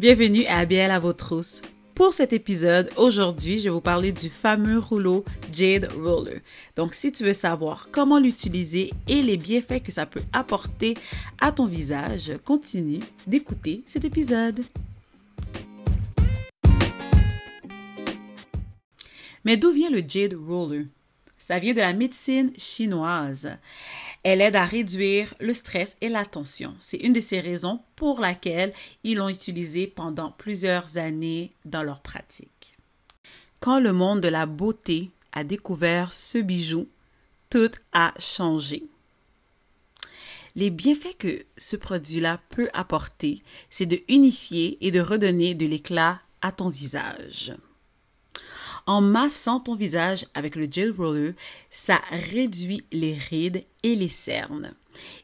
Bienvenue à Biel à vos trousses. Pour cet épisode, aujourd'hui, je vais vous parler du fameux rouleau Jade Roller. Donc, si tu veux savoir comment l'utiliser et les bienfaits que ça peut apporter à ton visage, continue d'écouter cet épisode. Mais d'où vient le Jade Roller? Ça vient de la médecine chinoise. Elle aide à réduire le stress et la tension. C'est une de ces raisons pour laquelle ils l'ont utilisé pendant plusieurs années dans leur pratique. Quand le monde de la beauté a découvert ce bijou, tout a changé. Les bienfaits que ce produit-là peut apporter, c'est de unifier et de redonner de l'éclat à ton visage. En massant ton visage avec le gel roller, ça réduit les rides et les cernes.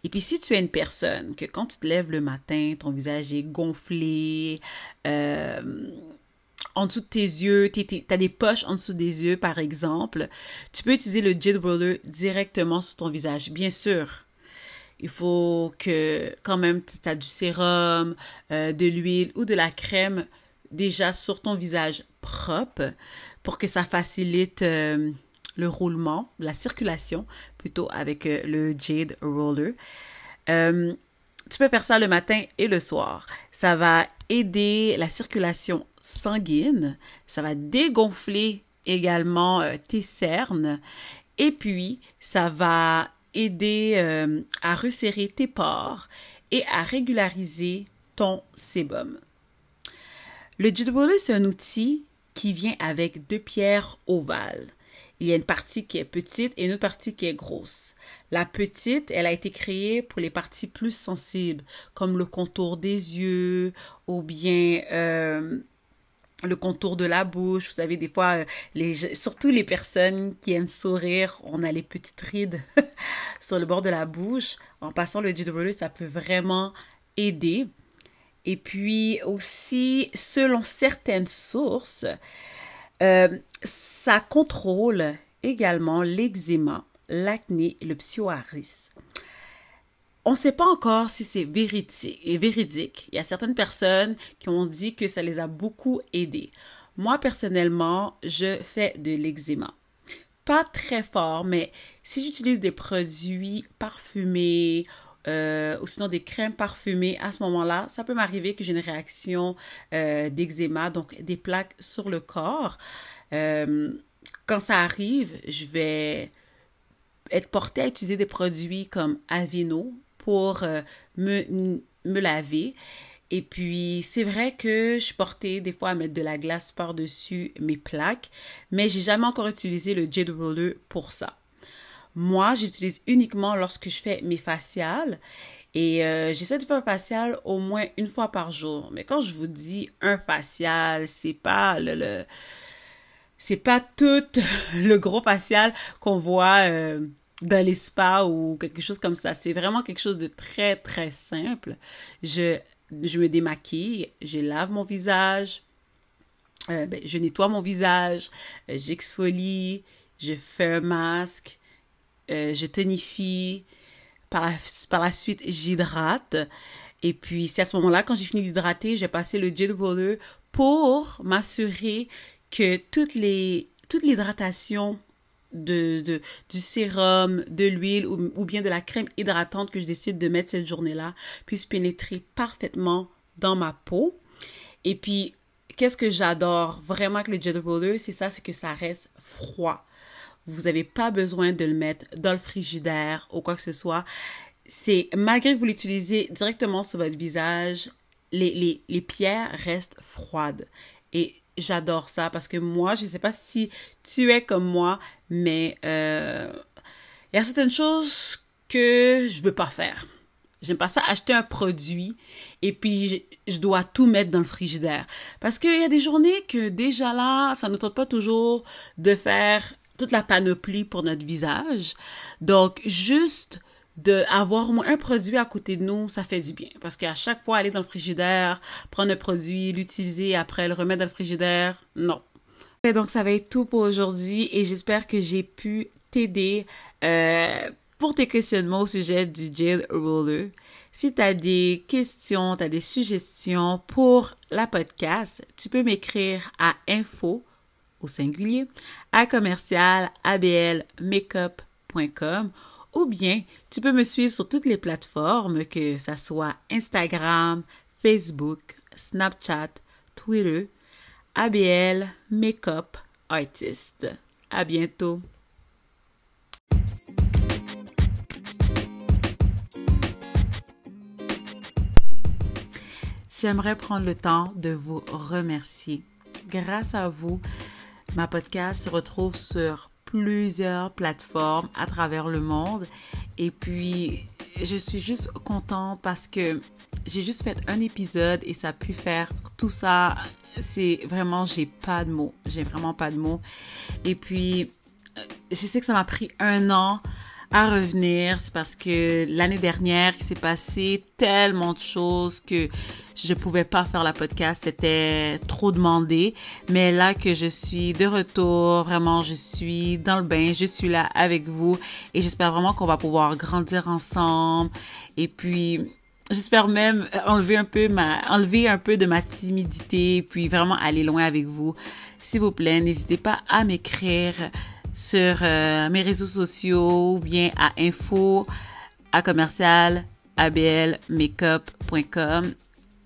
Et puis si tu es une personne que quand tu te lèves le matin, ton visage est gonflé, euh, en dessous de tes yeux, tu as des poches en dessous des yeux par exemple, tu peux utiliser le gel roller directement sur ton visage. Bien sûr, il faut que quand même tu as du sérum, euh, de l'huile ou de la crème déjà sur ton visage propre pour que ça facilite euh, le roulement, la circulation plutôt avec euh, le Jade Roller. Euh, tu peux faire ça le matin et le soir. Ça va aider la circulation sanguine, ça va dégonfler également tes cernes et puis ça va aider à resserrer tes pores et à régulariser ton sébum. Le Jade Roller, c'est un outil qui vient avec deux pierres ovales. Il y a une partie qui est petite et une autre partie qui est grosse. La petite, elle a été créée pour les parties plus sensibles, comme le contour des yeux ou bien euh, le contour de la bouche. Vous savez, des fois, euh, les, surtout les personnes qui aiment sourire, on a les petites rides sur le bord de la bouche. En passant le Roller, ça peut vraiment aider. Et puis aussi, selon certaines sources, euh, ça contrôle également l'eczéma, l'acné et le psoriasis. On ne sait pas encore si c'est véridique. Il y a certaines personnes qui ont dit que ça les a beaucoup aidés. Moi, personnellement, je fais de l'eczéma. Pas très fort, mais si j'utilise des produits parfumés euh, ou sinon des crèmes parfumées, à ce moment-là, ça peut m'arriver que j'ai une réaction euh, d'eczéma, donc des plaques sur le corps. Euh, quand ça arrive, je vais être portée à utiliser des produits comme Aveeno pour me, me laver. Et puis, c'est vrai que je portée des fois à mettre de la glace par-dessus mes plaques, mais j'ai jamais encore utilisé le Jade Roller pour ça. Moi, j'utilise uniquement lorsque je fais mes faciales et euh, j'essaie de faire un facial au moins une fois par jour. Mais quand je vous dis un facial, c'est pas le, c'est pas tout le gros facial qu'on voit euh, dans les spas ou quelque chose comme ça. C'est vraiment quelque chose de très très simple. Je je me démaquille, je lave mon visage, euh, ben, je nettoie mon visage, j'exfolie, je fais un masque, euh, je tonifie, par la, suite j'hydrate. Et puis c'est à ce moment-là, quand j'ai fini d'hydrater, j'ai passé le gel roller pour m'assurer que toute l'hydratation de, du sérum, de l'huile ou, bien de la crème hydratante que je décide de mettre cette journée-là puisse pénétrer parfaitement dans ma peau. Et puis, qu'est-ce que j'adore vraiment avec le gel roller, c'est ça, c'est que ça reste froid. Vous n'avez pas besoin de le mettre dans le frigidaire ou quoi que ce soit. C'est, malgré que vous l'utilisez directement sur votre visage, les, les, les pierres restent froides. Et j'adore ça parce que moi, je ne sais pas si tu es comme moi, mais euh, il y a certaines choses que je veux pas faire. J'aime pas ça acheter un produit et puis je, je, dois tout mettre dans le frigidaire. Parce qu'il y a des journées que déjà là, ça ne tente pas toujours de faire toute la panoplie pour notre visage. Donc, juste de avoir au moins un produit à côté de nous, ça fait du bien. Parce qu'à chaque fois, aller dans le frigidaire, prendre un produit, l'utiliser, après le remettre dans le frigidaire, non. Donc, ça va être tout pour aujourd'hui et j'espère que j'ai pu t'aider euh, pour tes questionnements au sujet du Jade Roller. Si tu as des questions, tu as des suggestions pour la podcast, tu peux m'écrire à info singulier à commercial ablmakeup.com ou bien tu peux me suivre sur toutes les plateformes, que ce soit Instagram, Facebook, Snapchat, Twitter, ABL Makeup Artist. À bientôt. J'aimerais prendre le temps de vous remercier. Grâce à vous, ma podcast se retrouve sur plusieurs plateformes à travers le monde. Et puis, je suis juste contente parce que j'ai juste fait un épisode et ça a pu faire tout ça. C'est vraiment, j'ai pas de mots. J'ai vraiment pas de mots. Et puis, je sais que ça m'a pris un an à revenir. C'est parce que l'année dernière, il s'est passé tellement de choses que je pouvais pas faire la podcast. C'était trop demandé. Mais là que je suis de retour, vraiment, je suis dans le bain. Je suis là avec vous et j'espère vraiment qu'on va pouvoir grandir ensemble. Et puis, J'espère même enlever un peu ma, enlever un peu de ma timidité, puis vraiment aller loin avec vous. S'il vous plaît, n'hésitez pas à m'écrire sur euh, mes réseaux sociaux ou bien à info à commercial ablmakeup.com.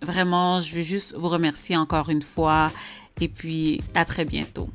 Vraiment, je veux juste vous remercier encore une fois et puis à très bientôt.